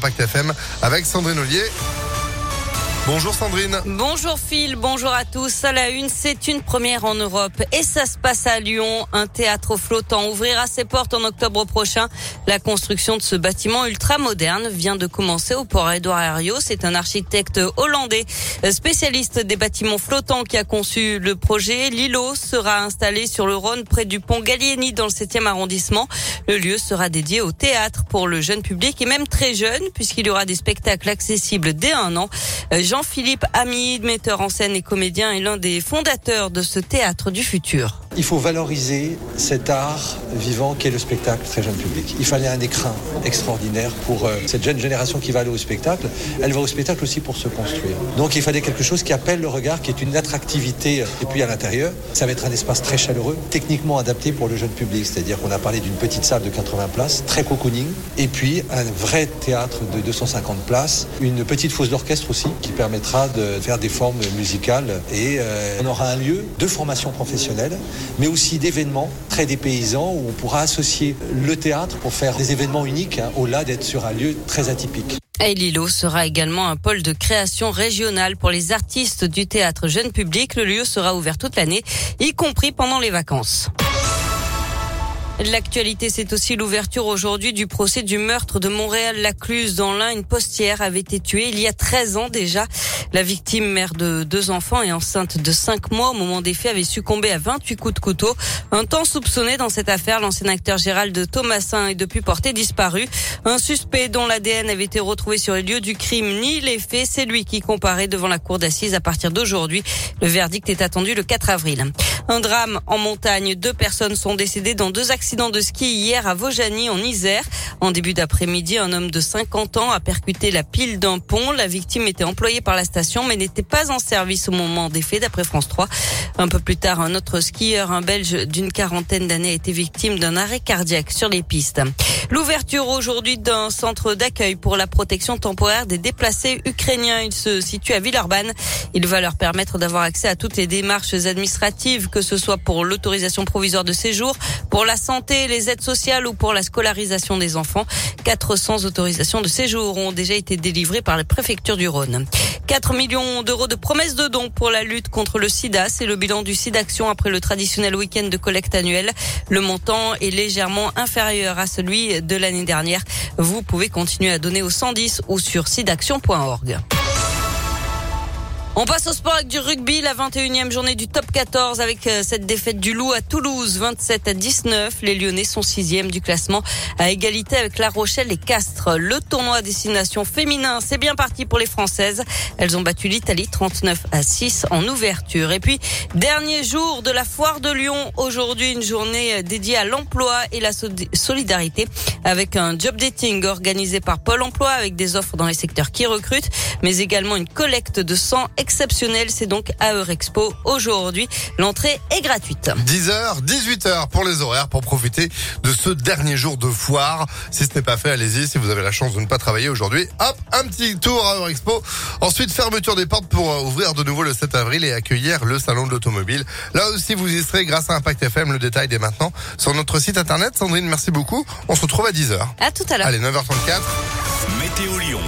Impact FM avec Sandrine Ollier. Bonjour Sandrine. Bonjour Phil, bonjour à tous. À la une, c'est une première en Europe et ça se passe à Lyon. Un théâtre flottant ouvrira ses portes en octobre prochain. La construction de ce bâtiment ultra moderne vient de commencer au port Edouard Herriot. C'est un architecte hollandais spécialiste des bâtiments flottants qui a conçu le projet. L'îlot sera installé sur le Rhône près du pont Gallieni dans le 7e arrondissement. Le lieu sera dédié au théâtre pour le jeune public et même très jeune puisqu'il y aura des spectacles accessibles dès un an. Jean-Philippe Hamid, metteur en scène et comédien, est l'un des fondateurs de ce théâtre du futur. Il faut valoriser cet art vivant qu'est le spectacle très jeune public. Il fallait un écrin extraordinaire pour euh, cette jeune génération qui va aller au spectacle. Elle va au spectacle aussi pour se construire. Donc il fallait quelque chose qui appelle le regard, qui est une attractivité. Et puis à l'intérieur, ça va être un espace très chaleureux, techniquement adapté pour le jeune public. C'est-à-dire qu'on a parlé d'une petite salle de 80 places, très cocooning, et puis un vrai théâtre de 250 places, une petite fosse d'orchestre aussi qui permettra de faire des formes musicales. Et euh, on aura un lieu de formation professionnelle mais aussi d'événements très dépaysants où on pourra associer le théâtre pour faire des événements uniques, hein, au-delà d'être sur un lieu très atypique. Et sera également un pôle de création régionale pour les artistes du théâtre jeune public. Le lieu sera ouvert toute l'année, y compris pendant les vacances. L'actualité, c'est aussi l'ouverture aujourd'hui du procès du meurtre de Montréal-Lacluse. Dans l'un, une postière avait été tuée il y a 13 ans déjà. La victime, mère de deux enfants et enceinte de 5 mois au moment des faits, avait succombé à 28 coups de couteau. Un temps soupçonné dans cette affaire, l'ancien acteur Gérald Thomasin est depuis porté disparu. Un suspect dont l'ADN avait été retrouvé sur les lieux du crime ni les faits, c'est lui qui comparaît devant la cour d'assises à partir d'aujourd'hui. Le verdict est attendu le 4 avril. Un drame en montagne. Deux personnes sont décédées dans deux accidents accident de ski hier à Vaujany en Isère. En début d'après-midi, un homme de 50 ans a percuté la pile d'un pont. La victime était employée par la station mais n'était pas en service au moment des faits d'après France 3. Un peu plus tard, un autre skieur, un Belge d'une quarantaine d'années, a été victime d'un arrêt cardiaque sur les pistes. L'ouverture aujourd'hui d'un centre d'accueil pour la protection temporaire des déplacés ukrainiens. Il se situe à Villeurbanne. Il va leur permettre d'avoir accès à toutes les démarches administratives, que ce soit pour l'autorisation provisoire de séjour, pour la santé les aides sociales ou pour la scolarisation des enfants. 400 autorisations de séjour ont déjà été délivrées par la préfecture du Rhône. 4 millions d'euros de promesses de dons pour la lutte contre le sida. C'est le bilan du SIDAction après le traditionnel week-end de collecte annuel. Le montant est légèrement inférieur à celui de l'année dernière. Vous pouvez continuer à donner au 110 ou sur sidaction.org. On passe au sport avec du rugby, la 21e journée du top 14 avec euh, cette défaite du Loup à Toulouse, 27 à 19. Les Lyonnais sont sixième du classement à égalité avec La Rochelle et Castres. Le tournoi à destination féminin, c'est bien parti pour les Françaises. Elles ont battu l'Italie 39 à 6 en ouverture. Et puis, dernier jour de la foire de Lyon. Aujourd'hui, une journée euh, dédiée à l'emploi et la solidarité avec un job dating organisé par Pôle emploi avec des offres dans les secteurs qui recrutent, mais également une collecte de sang exceptionnel. C'est donc à Eurexpo aujourd'hui. L'entrée est gratuite. 10h, 18h pour les horaires pour profiter de ce dernier jour de foire. Si ce n'est pas fait, allez-y. Si vous avez la chance de ne pas travailler aujourd'hui, hop, un petit tour à Eurexpo. Ensuite, fermeture des portes pour euh, ouvrir de nouveau le 7 avril et accueillir le salon de l'automobile. Là aussi, vous y serez grâce à Impact FM. Le détail dès maintenant sur notre site internet. Sandrine, merci beaucoup. On se retrouve à 10h. À tout à l'heure. Allez, 9h34. Météo Lyon.